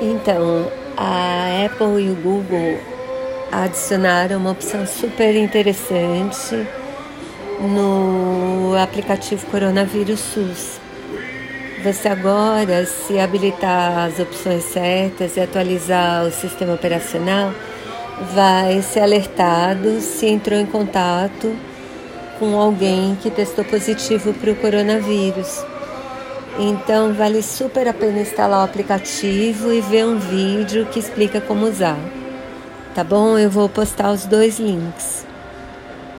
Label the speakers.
Speaker 1: Então, a Apple e o Google adicionaram uma opção super interessante no aplicativo Coronavírus SUS. Você agora, se habilitar as opções certas e atualizar o sistema operacional, vai ser alertado se entrou em contato com alguém que testou positivo para o coronavírus. Então vale super a pena instalar o aplicativo e ver um vídeo que explica como usar. Tá bom? Eu vou postar os dois links.